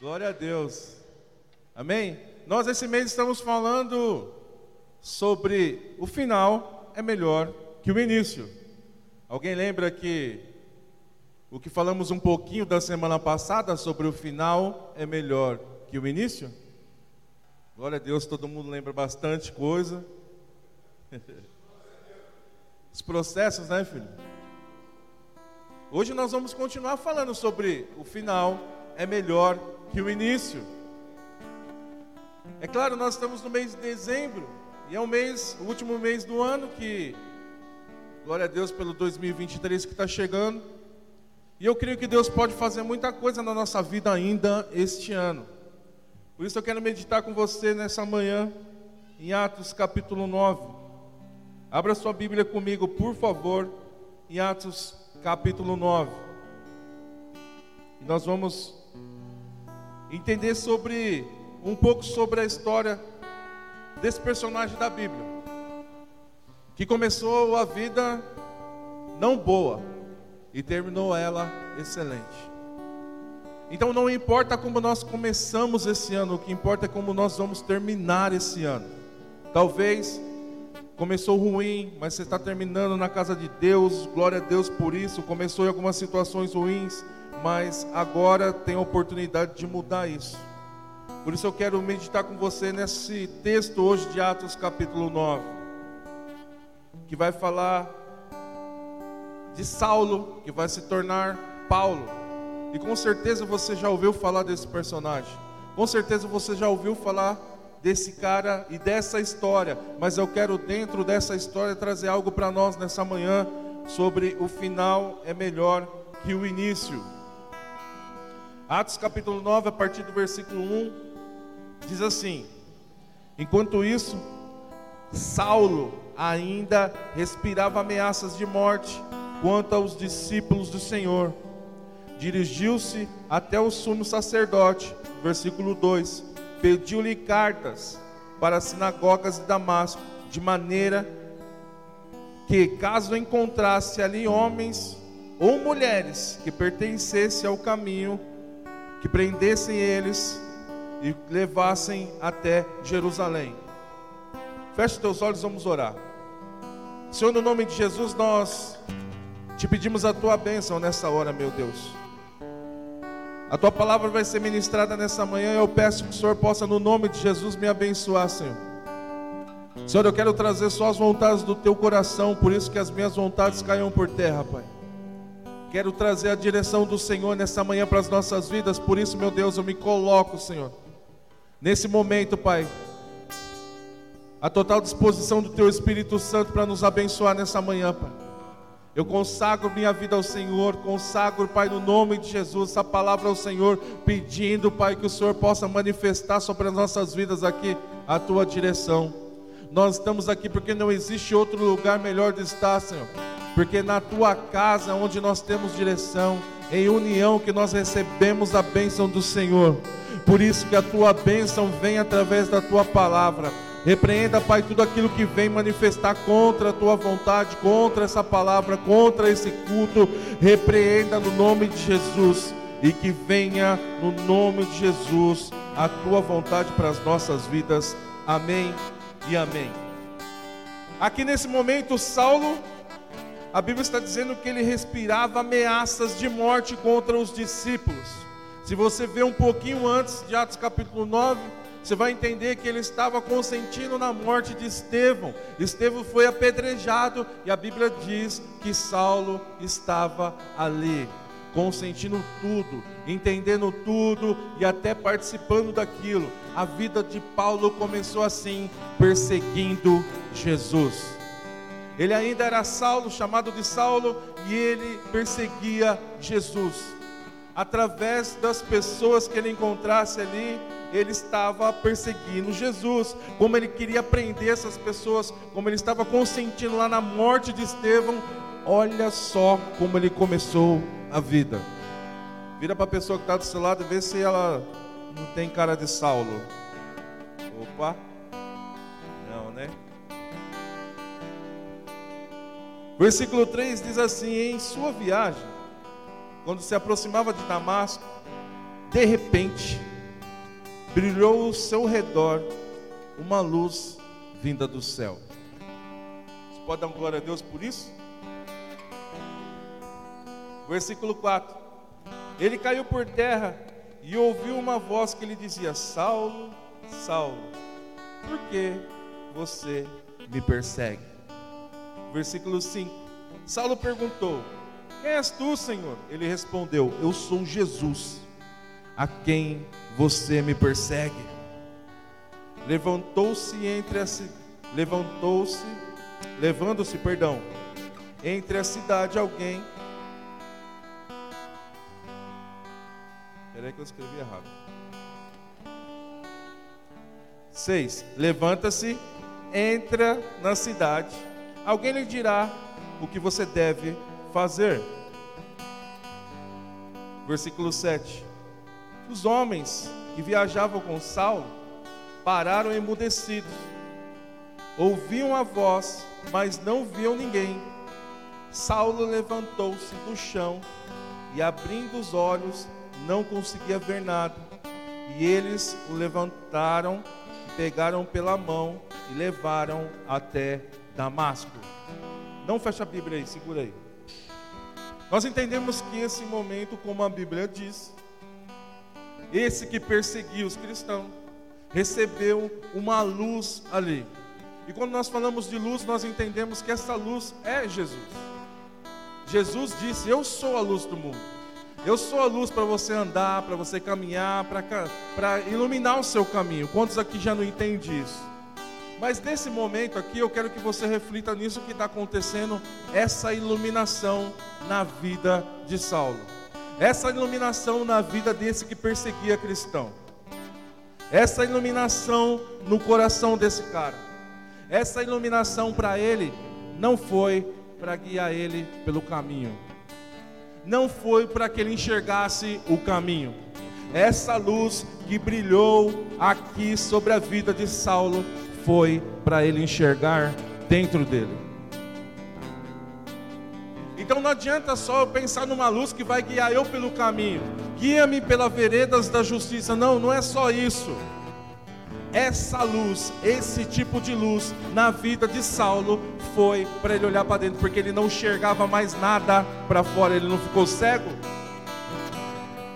Glória a Deus. Amém? Nós esse mês estamos falando sobre o final é melhor que o início. Alguém lembra que o que falamos um pouquinho da semana passada sobre o final é melhor que o início? Glória a Deus, todo mundo lembra bastante coisa. Os processos, né, filho? Hoje nós vamos continuar falando sobre o final é melhor que o início. É claro, nós estamos no mês de dezembro e é o mês, o último mês do ano que glória a Deus pelo 2023 que está chegando. E eu creio que Deus pode fazer muita coisa na nossa vida ainda este ano. Por isso eu quero meditar com você nessa manhã em Atos capítulo 9. Abra sua Bíblia comigo, por favor, em Atos capítulo 9. E nós vamos entender sobre um pouco sobre a história desse personagem da Bíblia, que começou a vida não boa e terminou ela excelente. Então não importa como nós começamos esse ano, o que importa é como nós vamos terminar esse ano. Talvez começou ruim, mas você está terminando na casa de Deus, glória a Deus por isso. Começou em algumas situações ruins, mas agora tem a oportunidade de mudar isso. Por isso eu quero meditar com você nesse texto hoje de Atos capítulo 9, que vai falar de Saulo, que vai se tornar Paulo. E com certeza você já ouviu falar desse personagem. Com certeza você já ouviu falar desse cara e dessa história, mas eu quero dentro dessa história trazer algo para nós nessa manhã sobre o final é melhor que o início. Atos capítulo 9, a partir do versículo 1, diz assim: Enquanto isso, Saulo ainda respirava ameaças de morte quanto aos discípulos do Senhor. Dirigiu-se até o sumo sacerdote, versículo 2, pediu-lhe cartas para as sinagogas de Damasco, de maneira que, caso encontrasse ali homens ou mulheres que pertencessem ao caminho, que prendessem eles e levassem até Jerusalém. Feche teus olhos, vamos orar. Senhor, no nome de Jesus, nós te pedimos a tua bênção nessa hora, meu Deus. A tua palavra vai ser ministrada nessa manhã. Eu peço que o Senhor possa, no nome de Jesus, me abençoar, Senhor. Senhor, eu quero trazer só as vontades do teu coração, por isso que as minhas vontades caiam por terra, Pai. Quero trazer a direção do Senhor nessa manhã para as nossas vidas, por isso, meu Deus, eu me coloco, Senhor, nesse momento, Pai, a total disposição do Teu Espírito Santo para nos abençoar nessa manhã, Pai. Eu consagro minha vida ao Senhor, consagro, Pai, no nome de Jesus, essa palavra ao Senhor, pedindo, Pai, que o Senhor possa manifestar sobre as nossas vidas aqui a Tua direção. Nós estamos aqui porque não existe outro lugar melhor de estar, Senhor porque na tua casa, onde nós temos direção, em união que nós recebemos a bênção do Senhor. Por isso que a tua bênção vem através da tua palavra. Repreenda, Pai, tudo aquilo que vem manifestar contra a tua vontade, contra essa palavra, contra esse culto. Repreenda no nome de Jesus e que venha no nome de Jesus a tua vontade para as nossas vidas. Amém e amém. Aqui nesse momento, Saulo a Bíblia está dizendo que ele respirava ameaças de morte contra os discípulos. Se você vê um pouquinho antes de Atos capítulo 9, você vai entender que ele estava consentindo na morte de Estevão. Estevão foi apedrejado e a Bíblia diz que Saulo estava ali, consentindo tudo, entendendo tudo e até participando daquilo. A vida de Paulo começou assim, perseguindo Jesus. Ele ainda era Saulo, chamado de Saulo, e ele perseguia Jesus. Através das pessoas que ele encontrasse ali, ele estava perseguindo Jesus, como ele queria prender essas pessoas, como ele estava consentindo lá na morte de Estevão. Olha só como ele começou a vida. Vira para a pessoa que está do seu lado e vê se ela não tem cara de Saulo. Opa, Versículo 3 diz assim: Em sua viagem, quando se aproximava de Damasco, de repente, brilhou ao seu redor uma luz vinda do céu. Você pode dar glória a Deus por isso? Versículo 4. Ele caiu por terra e ouviu uma voz que lhe dizia: Saulo, Saulo, por que você me persegue? Versículo 5. Saulo perguntou: Quem és tu, Senhor? Ele respondeu: Eu sou Jesus, a quem você me persegue. Levantou-se entre as levantou-se, levando-se, perdão, entre a cidade alguém. Peraí que eu escrevi errado. 6. Levanta-se, entra na cidade. Alguém lhe dirá o que você deve fazer. Versículo 7. Os homens que viajavam com Saulo pararam emudecidos. Ouviam a voz, mas não viam ninguém. Saulo levantou-se do chão e, abrindo os olhos, não conseguia ver nada. E eles o levantaram, pegaram pela mão e levaram até Damasco. Não fecha a Bíblia aí, segura aí. Nós entendemos que esse momento, como a Bíblia diz, esse que perseguia os cristãos, recebeu uma luz ali. E quando nós falamos de luz, nós entendemos que essa luz é Jesus. Jesus disse: Eu sou a luz do mundo. Eu sou a luz para você andar, para você caminhar, para iluminar o seu caminho. Quantos aqui já não entendem isso? Mas nesse momento aqui, eu quero que você reflita nisso que está acontecendo, essa iluminação na vida de Saulo. Essa iluminação na vida desse que perseguia cristão, essa iluminação no coração desse cara, essa iluminação para ele não foi para guiar ele pelo caminho, não foi para que ele enxergasse o caminho. Essa luz que brilhou aqui sobre a vida de Saulo foi para ele enxergar dentro dele. Então não adianta só eu pensar numa luz que vai guiar eu pelo caminho. Guia-me pelas veredas da justiça. Não, não é só isso. Essa luz, esse tipo de luz na vida de Saulo foi para ele olhar para dentro, porque ele não enxergava mais nada para fora, ele não ficou cego.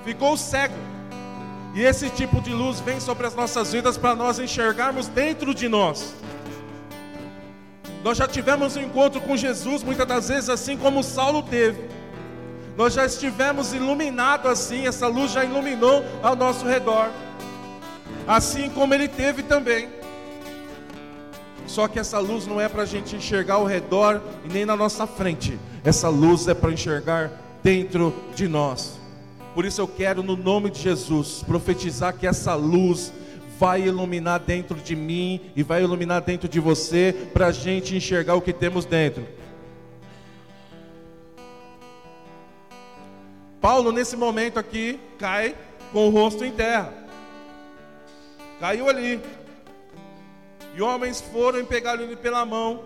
Ficou cego. E esse tipo de luz vem sobre as nossas vidas para nós enxergarmos dentro de nós. Nós já tivemos um encontro com Jesus, muitas das vezes, assim como Saulo teve. Nós já estivemos iluminados assim, essa luz já iluminou ao nosso redor, assim como ele teve também. Só que essa luz não é para a gente enxergar ao redor e nem na nossa frente, essa luz é para enxergar dentro de nós. Por isso eu quero, no nome de Jesus, profetizar que essa luz vai iluminar dentro de mim e vai iluminar dentro de você, para a gente enxergar o que temos dentro. Paulo, nesse momento aqui, cai com o rosto em terra. Caiu ali. E homens foram e pegaram ele pela mão.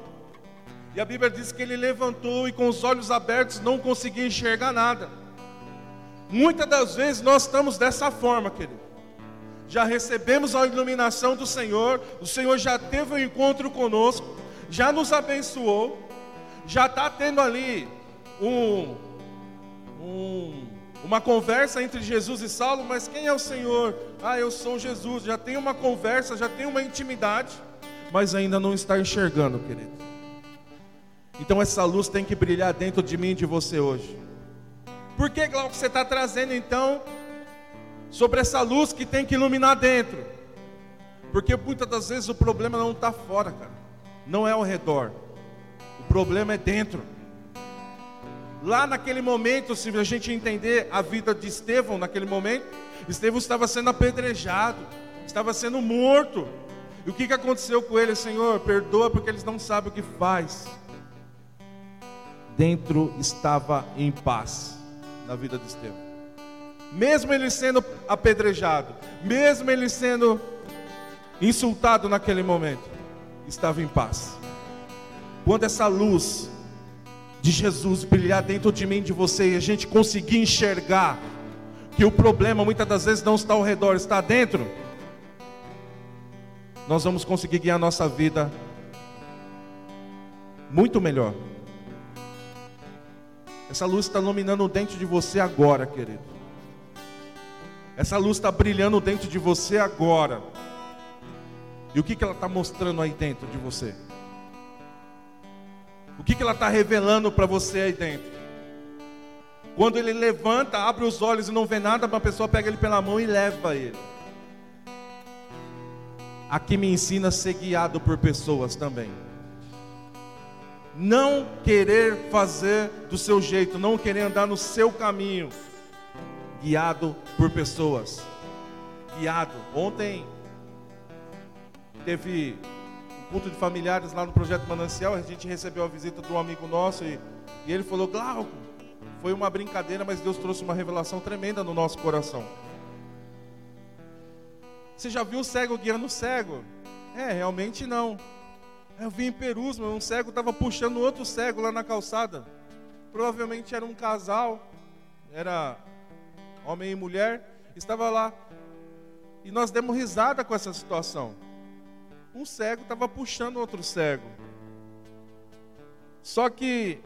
E a Bíblia diz que ele levantou e com os olhos abertos não conseguia enxergar nada. Muitas das vezes nós estamos dessa forma, querido já recebemos a iluminação do Senhor, o Senhor já teve um encontro conosco, já nos abençoou, já está tendo ali um, um, uma conversa entre Jesus e Saulo, mas quem é o Senhor? Ah, eu sou Jesus, já tem uma conversa, já tem uma intimidade, mas ainda não está enxergando, querido. Então essa luz tem que brilhar dentro de mim e de você hoje. Por que, Glauco, você está trazendo então sobre essa luz que tem que iluminar dentro. Porque muitas das vezes o problema não está fora, cara. Não é ao redor. O problema é dentro. Lá naquele momento, se a gente entender a vida de Estevão naquele momento, Estevão estava sendo apedrejado, estava sendo morto. E o que, que aconteceu com ele, Senhor? Perdoa porque eles não sabem o que faz. Dentro estava em paz na vida de Estevão mesmo ele sendo apedrejado, mesmo ele sendo insultado naquele momento, estava em paz. Quando essa luz de Jesus brilhar dentro de mim, de você, e a gente conseguir enxergar que o problema muitas das vezes não está ao redor, está dentro, nós vamos conseguir guiar a nossa vida muito melhor. Essa luz está iluminando dentro de você agora, querido. Essa luz está brilhando dentro de você agora. E o que, que ela está mostrando aí dentro de você? O que, que ela está revelando para você aí dentro? Quando ele levanta, abre os olhos e não vê nada, uma pessoa pega ele pela mão e leva ele. Aqui me ensina a ser guiado por pessoas também. Não querer fazer do seu jeito, não querer andar no seu caminho, guiado por pessoas. Guiado. Ontem teve um culto de familiares lá no projeto Manancial, a gente recebeu a visita de um amigo nosso e, e ele falou: Glauco, foi uma brincadeira, mas Deus trouxe uma revelação tremenda no nosso coração. Você já viu o cego guiando o cego? É, realmente não. Eu vi em Perus, um cego estava puxando outro cego lá na calçada. Provavelmente era um casal, era homem e mulher, estava lá. E nós demos risada com essa situação. Um cego estava puxando outro cego. Só que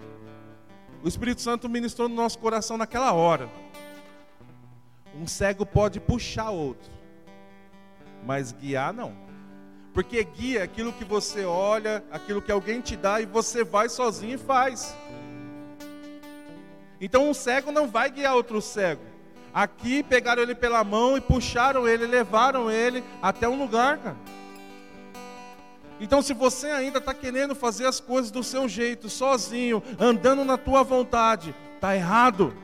o Espírito Santo ministrou no nosso coração naquela hora. Um cego pode puxar outro, mas guiar não. Porque guia aquilo que você olha, aquilo que alguém te dá e você vai sozinho e faz. Então um cego não vai guiar outro cego. Aqui pegaram ele pela mão e puxaram ele, levaram ele até um lugar, cara. Então, se você ainda está querendo fazer as coisas do seu jeito, sozinho, andando na tua vontade, está errado.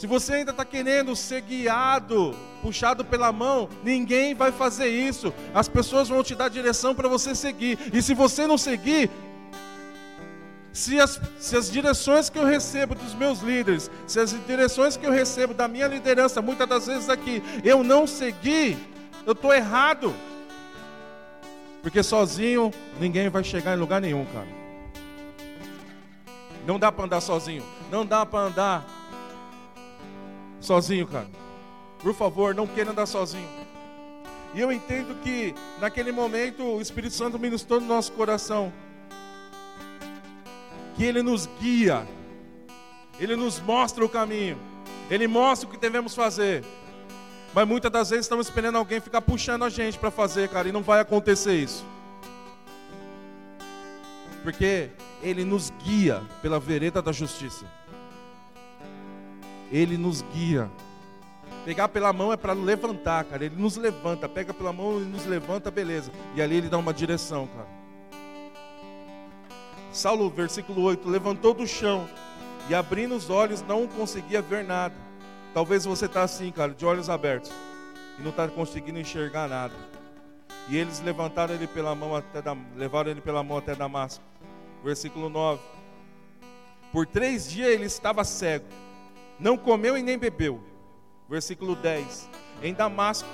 Se você ainda está querendo ser guiado, puxado pela mão, ninguém vai fazer isso. As pessoas vão te dar direção para você seguir. E se você não seguir, se as, se as direções que eu recebo dos meus líderes, se as direções que eu recebo da minha liderança, muitas das vezes aqui, eu não seguir, eu estou errado. Porque sozinho ninguém vai chegar em lugar nenhum, cara. Não dá para andar sozinho. Não dá para andar sozinho, cara. Por favor, não queira andar sozinho. E eu entendo que naquele momento o Espírito Santo ministrou no nosso coração. Que Ele nos guia, Ele nos mostra o caminho, Ele mostra o que devemos fazer. Mas muitas das vezes estamos esperando alguém ficar puxando a gente para fazer, cara, e não vai acontecer isso. Porque Ele nos guia pela vereda da justiça. Ele nos guia. Pegar pela mão é para levantar, cara. Ele nos levanta, pega pela mão e nos levanta, beleza. E ali ele dá uma direção, cara. Saulo, versículo 8: levantou do chão e abrindo os olhos não conseguia ver nada. Talvez você está assim, cara, de olhos abertos e não está conseguindo enxergar nada. E eles levantaram ele pela mão até da, levaram ele pela mão até Damasco. Versículo 9. Por três dias ele estava cego não comeu e nem bebeu. Versículo 10: Em Damasco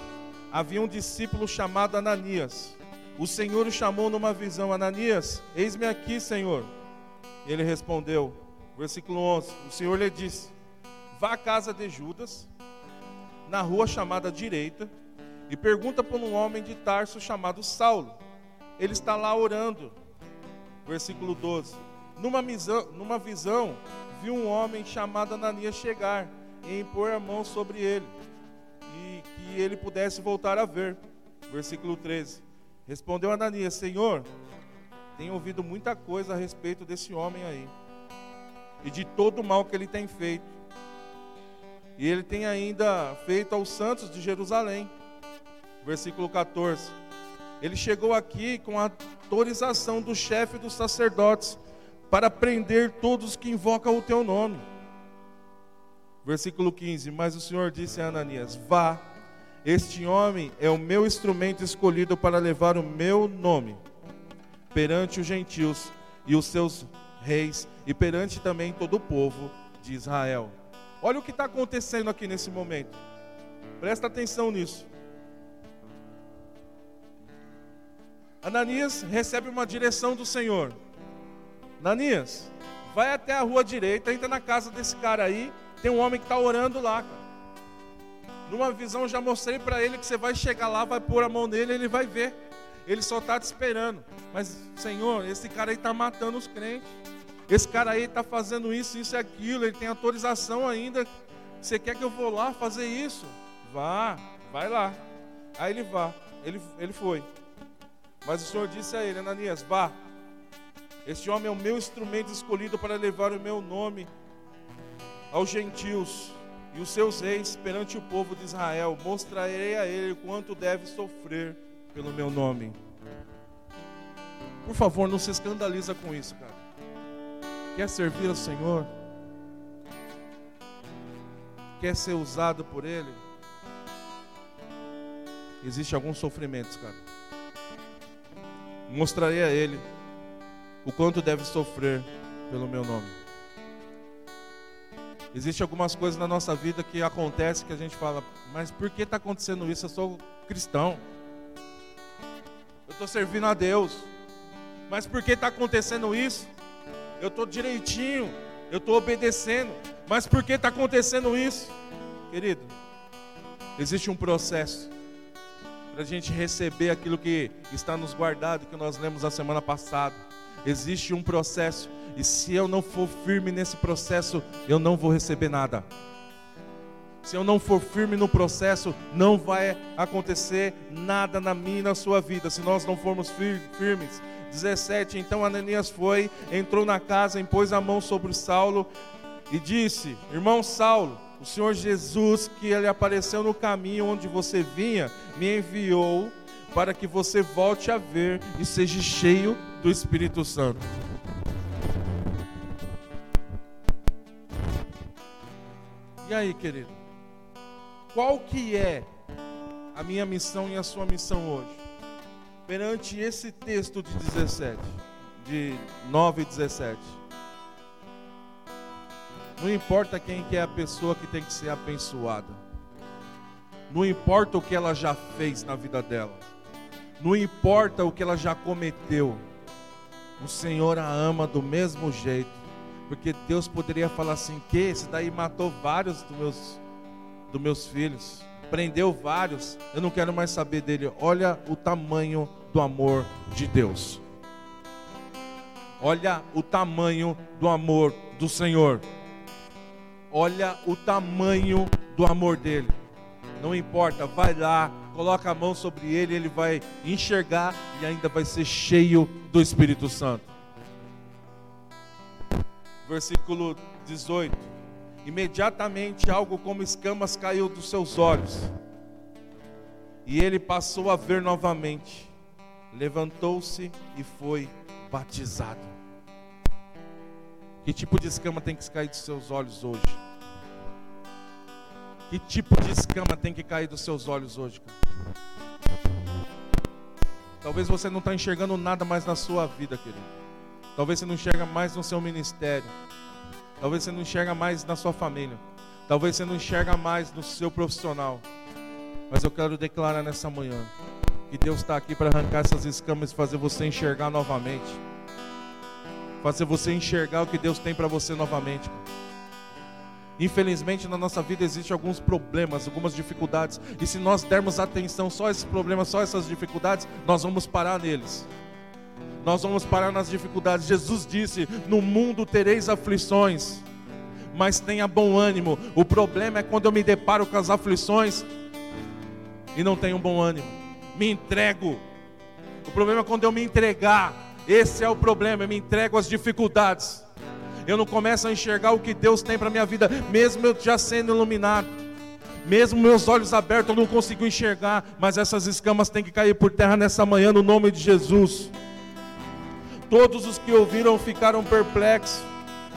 havia um discípulo chamado Ananias. O Senhor o chamou numa visão: Ananias, eis-me aqui, Senhor. Ele respondeu, versículo 11: O Senhor lhe disse: Vá à casa de Judas, na rua chamada direita, e pergunta por um homem de Tarso chamado Saulo. Ele está lá orando. Versículo 12: Numa visão, numa visão viu um homem chamado Ananias chegar e impor a mão sobre ele, e que ele pudesse voltar a ver. Versículo 13. Respondeu Ananias: Senhor, tenho ouvido muita coisa a respeito desse homem aí, e de todo o mal que ele tem feito. E ele tem ainda feito aos santos de Jerusalém. Versículo 14. Ele chegou aqui com a autorização do chefe dos sacerdotes para prender todos que invocam o teu nome. Versículo 15: Mas o Senhor disse a Ananias: Vá, este homem é o meu instrumento escolhido para levar o meu nome perante os gentios e os seus reis e perante também todo o povo de Israel. Olha o que está acontecendo aqui nesse momento. Presta atenção nisso. Ananias recebe uma direção do Senhor. Nanias, vai até a rua direita, entra na casa desse cara aí Tem um homem que está orando lá, cara. Numa visão já mostrei para ele que você vai chegar lá, vai pôr a mão nele, ele vai ver. Ele só está te esperando. Mas, Senhor, esse cara aí está matando os crentes. Esse cara aí está fazendo isso, isso e aquilo. Ele tem autorização ainda. Você quer que eu vou lá fazer isso? Vá, vai lá. Aí ele vá. Ele, ele foi. Mas o Senhor disse a ele, Ananias, vá. Este homem é o meu instrumento escolhido para levar o meu nome aos gentios e os seus reis perante o povo de Israel. Mostrarei a ele quanto deve sofrer pelo meu nome. Por favor, não se escandaliza com isso, cara. Quer servir ao Senhor? Quer ser usado por Ele? Existe alguns sofrimentos, cara. Mostrarei a Ele o quanto deve sofrer pelo meu nome. Existem algumas coisas na nossa vida que acontecem que a gente fala, mas por que está acontecendo isso? Eu sou cristão. Eu estou servindo a Deus. Mas por que está acontecendo isso? Eu estou direitinho, eu estou obedecendo. Mas por que está acontecendo isso? Querido, existe um processo para a gente receber aquilo que está nos guardado, que nós lemos a semana passada. Existe um processo e se eu não for firme nesse processo, eu não vou receber nada. Se eu não for firme no processo, não vai acontecer nada na minha e na sua vida. Se nós não formos firmes. 17. Então Ananias foi, entrou na casa, impôs a mão sobre Saulo e disse: Irmão Saulo, o Senhor Jesus, que ele apareceu no caminho onde você vinha, me enviou para que você volte a ver e seja cheio do Espírito Santo. E aí, querido? Qual que é a minha missão e a sua missão hoje? Perante esse texto de 17, de 9 e 17. Não importa quem que é a pessoa que tem que ser abençoada. Não importa o que ela já fez na vida dela. Não importa o que ela já cometeu. O Senhor a ama do mesmo jeito porque Deus poderia falar assim: que esse daí matou vários dos meus, dos meus filhos, prendeu vários, eu não quero mais saber dele. Olha o tamanho do amor de Deus. Olha o tamanho do amor do Senhor. Olha o tamanho do amor dele. Não importa, vai lá, coloca a mão sobre ele, ele vai enxergar e ainda vai ser cheio do Espírito Santo versículo 18. Imediatamente algo como escamas caiu dos seus olhos, e ele passou a ver novamente. Levantou-se e foi batizado. Que tipo de escama tem que cair dos seus olhos hoje? Que tipo de escama tem que cair dos seus olhos hoje? Talvez você não está enxergando nada mais na sua vida, querido. Talvez você não enxerga mais no seu ministério. Talvez você não enxerga mais na sua família. Talvez você não enxerga mais no seu profissional. Mas eu quero declarar nessa manhã que Deus está aqui para arrancar essas escamas e fazer você enxergar novamente. Fazer você enxergar o que Deus tem para você novamente. Infelizmente na nossa vida existem alguns problemas, algumas dificuldades. E se nós dermos atenção só a esses problemas, só a essas dificuldades, nós vamos parar neles nós vamos parar nas dificuldades. Jesus disse: No mundo tereis aflições, mas tenha bom ânimo. O problema é quando eu me deparo com as aflições e não tenho bom ânimo, me entrego. O problema é quando eu me entregar, esse é o problema, eu me entrego às dificuldades. Eu não começo a enxergar o que Deus tem para minha vida, mesmo eu já sendo iluminado. Mesmo meus olhos abertos, eu não consigo enxergar, mas essas escamas têm que cair por terra nessa manhã, no nome de Jesus. Todos os que ouviram ficaram perplexos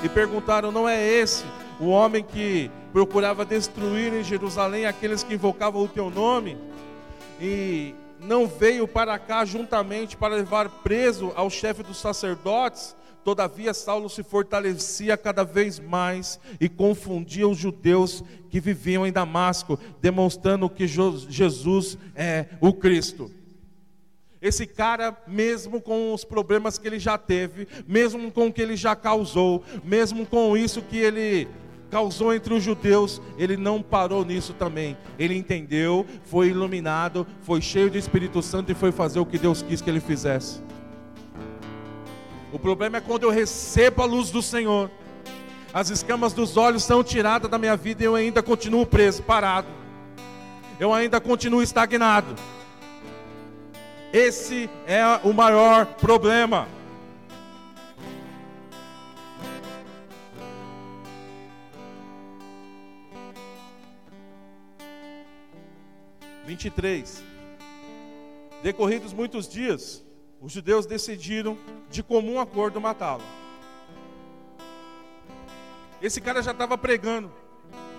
e perguntaram: Não é esse o homem que procurava destruir em Jerusalém aqueles que invocavam o teu nome? E não veio para cá juntamente para levar preso ao chefe dos sacerdotes? Todavia, Saulo se fortalecia cada vez mais e confundia os judeus que viviam em Damasco, demonstrando que Jesus é o Cristo. Esse cara, mesmo com os problemas que ele já teve, mesmo com o que ele já causou, mesmo com isso que ele causou entre os judeus, ele não parou nisso também. Ele entendeu, foi iluminado, foi cheio de Espírito Santo e foi fazer o que Deus quis que ele fizesse. O problema é quando eu recebo a luz do Senhor, as escamas dos olhos são tiradas da minha vida e eu ainda continuo preso, parado. Eu ainda continuo estagnado. Esse é o maior problema. Vinte e três. Decorridos muitos dias, os judeus decidiram de comum acordo matá-lo. Esse cara já estava pregando.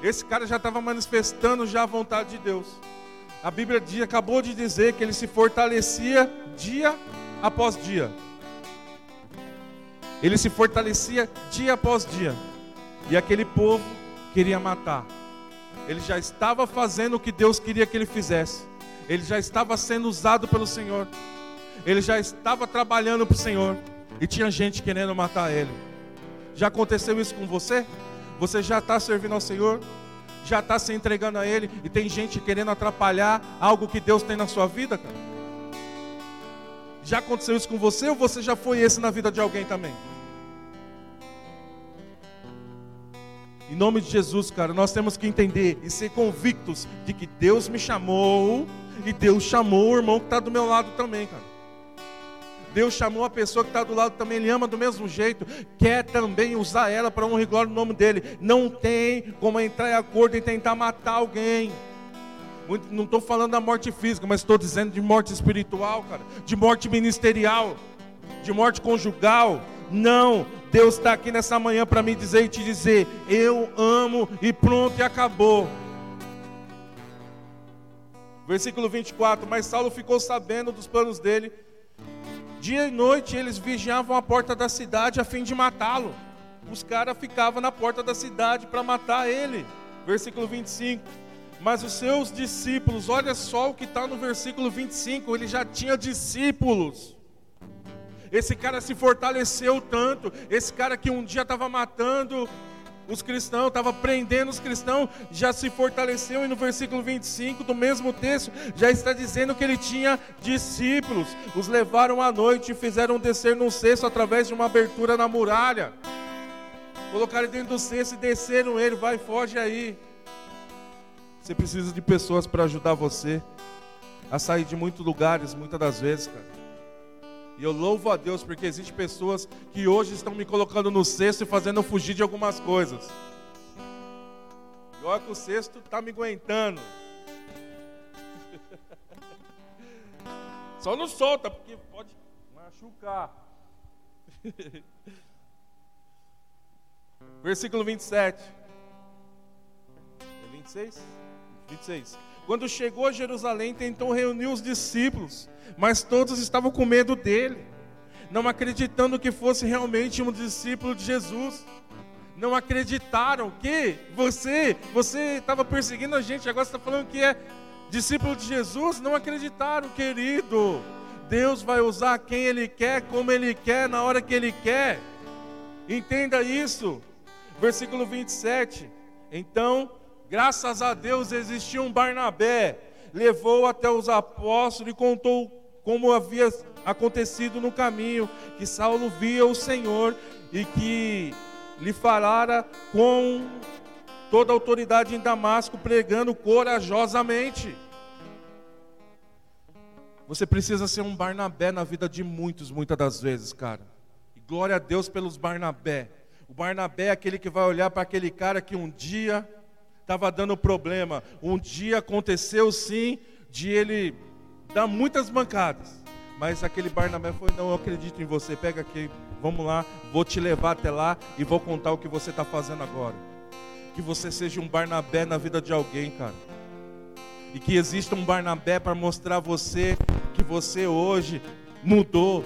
Esse cara já estava manifestando já a vontade de Deus. A Bíblia acabou de dizer que ele se fortalecia dia após dia. Ele se fortalecia dia após dia. E aquele povo queria matar. Ele já estava fazendo o que Deus queria que ele fizesse. Ele já estava sendo usado pelo Senhor. Ele já estava trabalhando para o Senhor. E tinha gente querendo matar ele. Já aconteceu isso com você? Você já está servindo ao Senhor? Já está se entregando a Ele? E tem gente querendo atrapalhar algo que Deus tem na sua vida, cara? Já aconteceu isso com você ou você já foi esse na vida de alguém também? Em nome de Jesus, cara, nós temos que entender e ser convictos de que Deus me chamou e Deus chamou o irmão que está do meu lado também, cara. Deus chamou a pessoa que está do lado também, Ele ama do mesmo jeito, quer também usar ela para honrar e glória no nome dEle. Não tem como entrar em acordo e tentar matar alguém. Não estou falando da morte física, mas estou dizendo de morte espiritual, cara, de morte ministerial, de morte conjugal. Não, Deus está aqui nessa manhã para me dizer e te dizer: eu amo e pronto e acabou. Versículo 24: Mas Saulo ficou sabendo dos planos dele Dia e noite eles vigiavam a porta da cidade a fim de matá-lo. Os caras ficavam na porta da cidade para matar ele. Versículo 25. Mas os seus discípulos, olha só o que está no versículo 25, ele já tinha discípulos. Esse cara se fortaleceu tanto, esse cara que um dia estava matando os cristãos, estava prendendo os cristãos, já se fortaleceu, e no versículo 25 do mesmo texto, já está dizendo que ele tinha discípulos, os levaram à noite e fizeram descer num cesto através de uma abertura na muralha. Colocaram dentro do cesto e desceram ele, vai, foge aí. Você precisa de pessoas para ajudar você a sair de muitos lugares, muitas das vezes, cara. E eu louvo a Deus porque existem pessoas que hoje estão me colocando no cesto e fazendo fugir de algumas coisas. E olha que o cesto está me aguentando. Só não solta, porque pode machucar. Versículo 27. É 26? 26. Quando chegou a Jerusalém, tentou reunir os discípulos mas todos estavam com medo dele, não acreditando que fosse realmente um discípulo de Jesus. Não acreditaram que você, você estava perseguindo a gente, agora você está falando que é discípulo de Jesus. Não acreditaram, querido. Deus vai usar quem Ele quer, como Ele quer, na hora que Ele quer. Entenda isso. Versículo 27. Então, graças a Deus existia um Barnabé, levou até os apóstolos e contou como havia acontecido no caminho, que Saulo via o Senhor e que lhe falara com toda a autoridade em Damasco, pregando corajosamente. Você precisa ser um Barnabé na vida de muitos, muitas das vezes, cara. E glória a Deus pelos Barnabé. O Barnabé é aquele que vai olhar para aquele cara que um dia estava dando problema. Um dia aconteceu sim de ele dá muitas bancadas. Mas aquele Barnabé foi: Não, eu acredito em você. Pega aqui, vamos lá, vou te levar até lá e vou contar o que você está fazendo agora. Que você seja um Barnabé na vida de alguém, cara. E que exista um Barnabé para mostrar a você que você hoje mudou.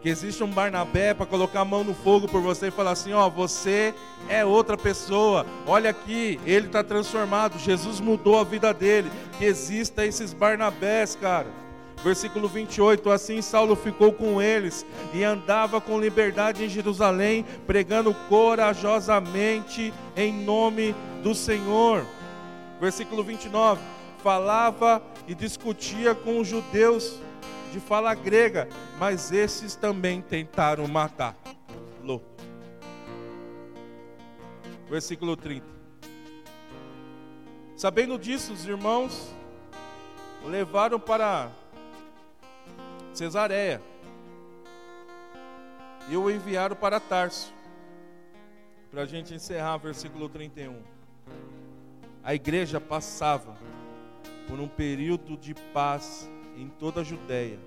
Que existe um Barnabé para colocar a mão no fogo por você e falar assim: Ó, você é outra pessoa. Olha aqui, ele está transformado. Jesus mudou a vida dele. Que exista esses Barnabés, cara Versículo 28: Assim Saulo ficou com eles e andava com liberdade em Jerusalém, pregando corajosamente em nome do Senhor. Versículo 29: Falava e discutia com os judeus de fala grega, mas esses também tentaram matá-lo. Versículo 30. Sabendo disso, os irmãos levaram para Cesareia e o enviaram para Tarso. Para a gente encerrar, versículo 31. A igreja passava por um período de paz em toda a Judéia,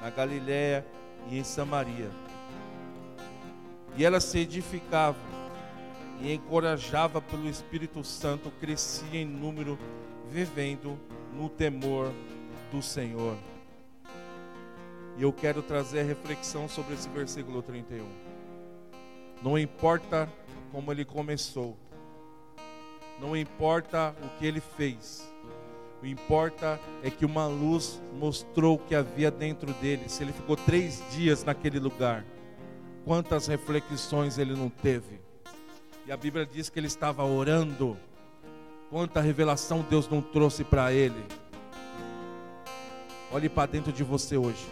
na Galiléia e em Samaria. E ela se edificava e encorajava pelo Espírito Santo, crescia em número, vivendo no temor do Senhor. E eu quero trazer a reflexão sobre esse versículo 31. Não importa como ele começou, não importa o que ele fez, o importa é que uma luz mostrou o que havia dentro dele. Se ele ficou três dias naquele lugar, quantas reflexões ele não teve? E a Bíblia diz que ele estava orando. Quanta revelação Deus não trouxe para ele. Olhe para dentro de você hoje.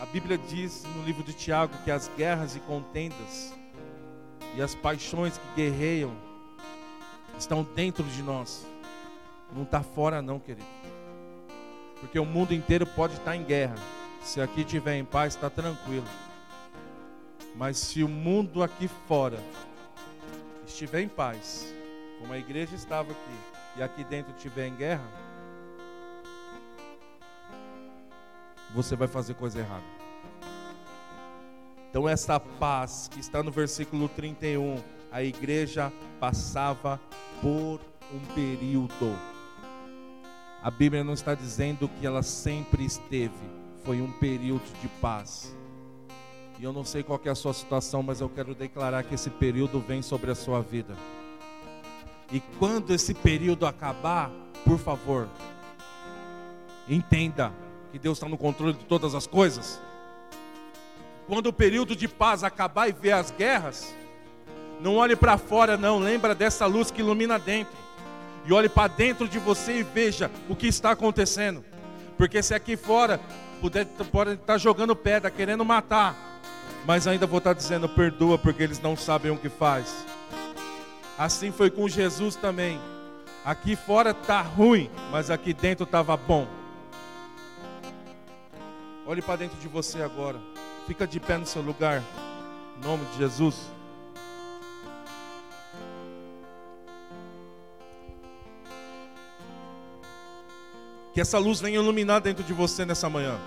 A Bíblia diz no livro de Tiago que as guerras e contendas e as paixões que guerreiam estão dentro de nós. Não está fora não, querido. Porque o mundo inteiro pode estar em guerra. Se aqui estiver em paz, está tranquilo. Mas se o mundo aqui fora estiver em paz, como a igreja estava aqui, e aqui dentro estiver em guerra, você vai fazer coisa errada. Então, essa paz que está no versículo 31, a igreja passava por um período. A Bíblia não está dizendo que ela sempre esteve, foi um período de paz. E eu não sei qual é a sua situação, mas eu quero declarar que esse período vem sobre a sua vida. E quando esse período acabar, por favor, entenda que Deus está no controle de todas as coisas. Quando o período de paz acabar e ver as guerras, não olhe para fora, não, lembra dessa luz que ilumina dentro. E olhe para dentro de você e veja o que está acontecendo. Porque se aqui fora puder, pode estar jogando pedra, querendo matar, mas ainda vou estar dizendo perdoa porque eles não sabem o que faz. Assim foi com Jesus também. Aqui fora está ruim, mas aqui dentro estava bom. Olhe para dentro de você agora. Fica de pé no seu lugar. Em nome de Jesus. Que essa luz venha iluminar dentro de você nessa manhã.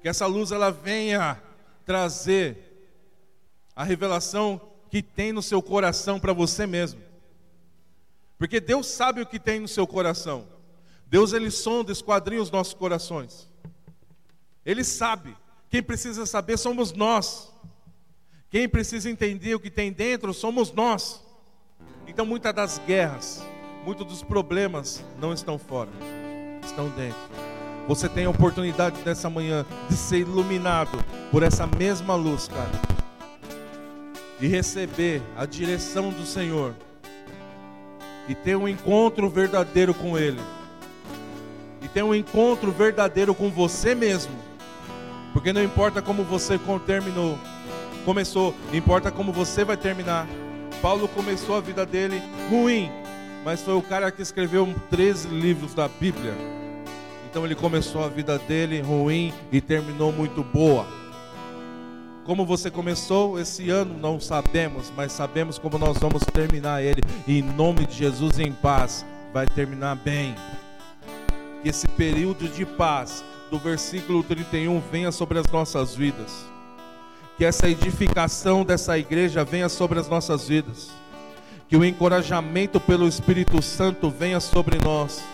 Que essa luz ela venha trazer a revelação que tem no seu coração para você mesmo. Porque Deus sabe o que tem no seu coração. Deus ele sonda, esquadrinha os nossos corações. Ele sabe. Quem precisa saber somos nós. Quem precisa entender o que tem dentro somos nós. Então, muitas das guerras, muitos dos problemas não estão fora, estão dentro. Você tem a oportunidade nessa manhã de ser iluminado por essa mesma luz, cara. E receber a direção do Senhor. E ter um encontro verdadeiro com Ele. E ter um encontro verdadeiro com você mesmo porque não importa como você terminou, começou, importa como você vai terminar. Paulo começou a vida dele ruim, mas foi o cara que escreveu 13 livros da Bíblia. Então ele começou a vida dele ruim e terminou muito boa. Como você começou esse ano, não sabemos, mas sabemos como nós vamos terminar ele. E em nome de Jesus, em paz, vai terminar bem. Que esse período de paz do versículo 31 venha sobre as nossas vidas. Que essa edificação dessa igreja venha sobre as nossas vidas. Que o encorajamento pelo Espírito Santo venha sobre nós.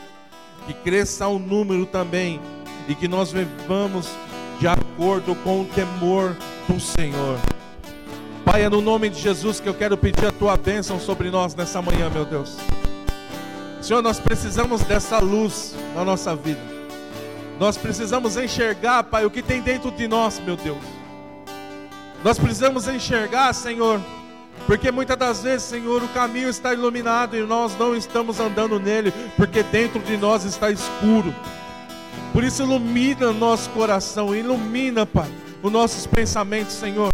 Que cresça o número também. E que nós vivamos de acordo com o temor do Senhor. Pai, é no nome de Jesus que eu quero pedir a tua bênção sobre nós nessa manhã, meu Deus Senhor, nós precisamos dessa luz na nossa vida. Nós precisamos enxergar, Pai, o que tem dentro de nós, meu Deus. Nós precisamos enxergar, Senhor, porque muitas das vezes, Senhor, o caminho está iluminado e nós não estamos andando nele, porque dentro de nós está escuro. Por isso, ilumina nosso coração, ilumina, Pai, os nossos pensamentos, Senhor.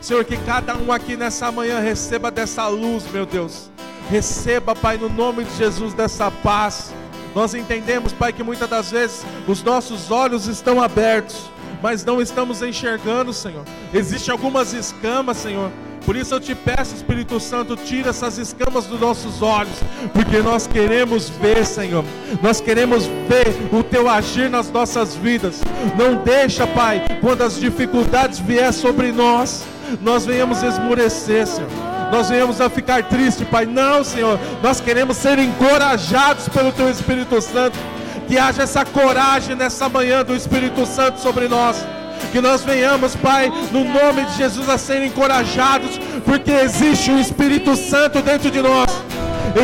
Senhor, que cada um aqui nessa manhã receba dessa luz, meu Deus. Receba, Pai, no nome de Jesus, dessa paz. Nós entendemos, Pai, que muitas das vezes os nossos olhos estão abertos, mas não estamos enxergando, Senhor. Existem algumas escamas, Senhor, por isso eu te peço, Espírito Santo, tira essas escamas dos nossos olhos, porque nós queremos ver, Senhor. Nós queremos ver o teu agir nas nossas vidas. Não deixa, Pai, quando as dificuldades vier sobre nós, nós venhamos esmurecer, Senhor. Nós venhamos a ficar triste, Pai. Não, Senhor. Nós queremos ser encorajados pelo teu Espírito Santo. Que haja essa coragem nessa manhã do Espírito Santo sobre nós que nós venhamos, Pai, no nome de Jesus, a ser encorajados, porque existe um Espírito Santo dentro de nós.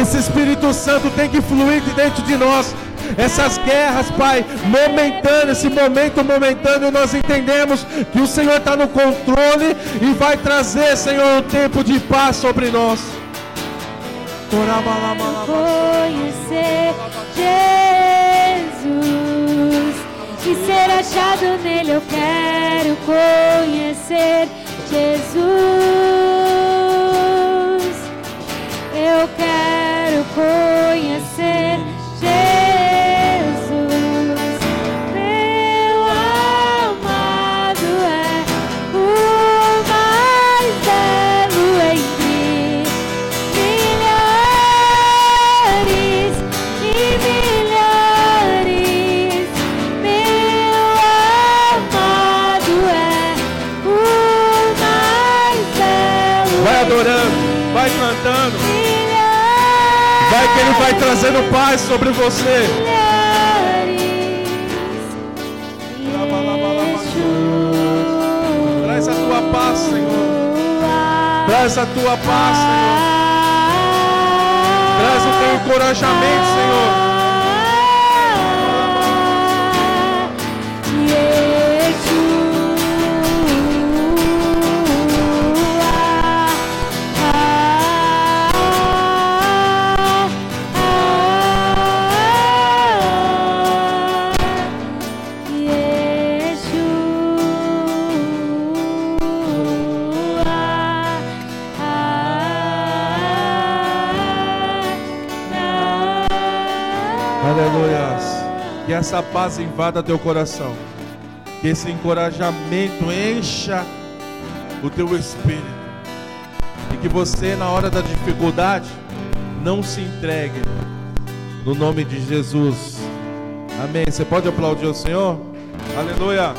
Esse Espírito Santo tem que fluir de dentro de nós. Essas guerras, Pai, momentâneas, esse momento momentâneo, nós entendemos que o Senhor está no controle e vai trazer, Senhor, um tempo de paz sobre nós. Conhecer Jesus e ser achado nele, eu quero conhecer Jesus. Eu quero conhecer vai trazendo paz sobre você. Traz a tua paz, Senhor. Traz a tua paz, Senhor. Traz o teu encorajamento, Senhor. Essa paz invada teu coração. Que esse encorajamento encha o teu espírito. E que você, na hora da dificuldade, não se entregue. No nome de Jesus. Amém. Você pode aplaudir o Senhor? Aleluia.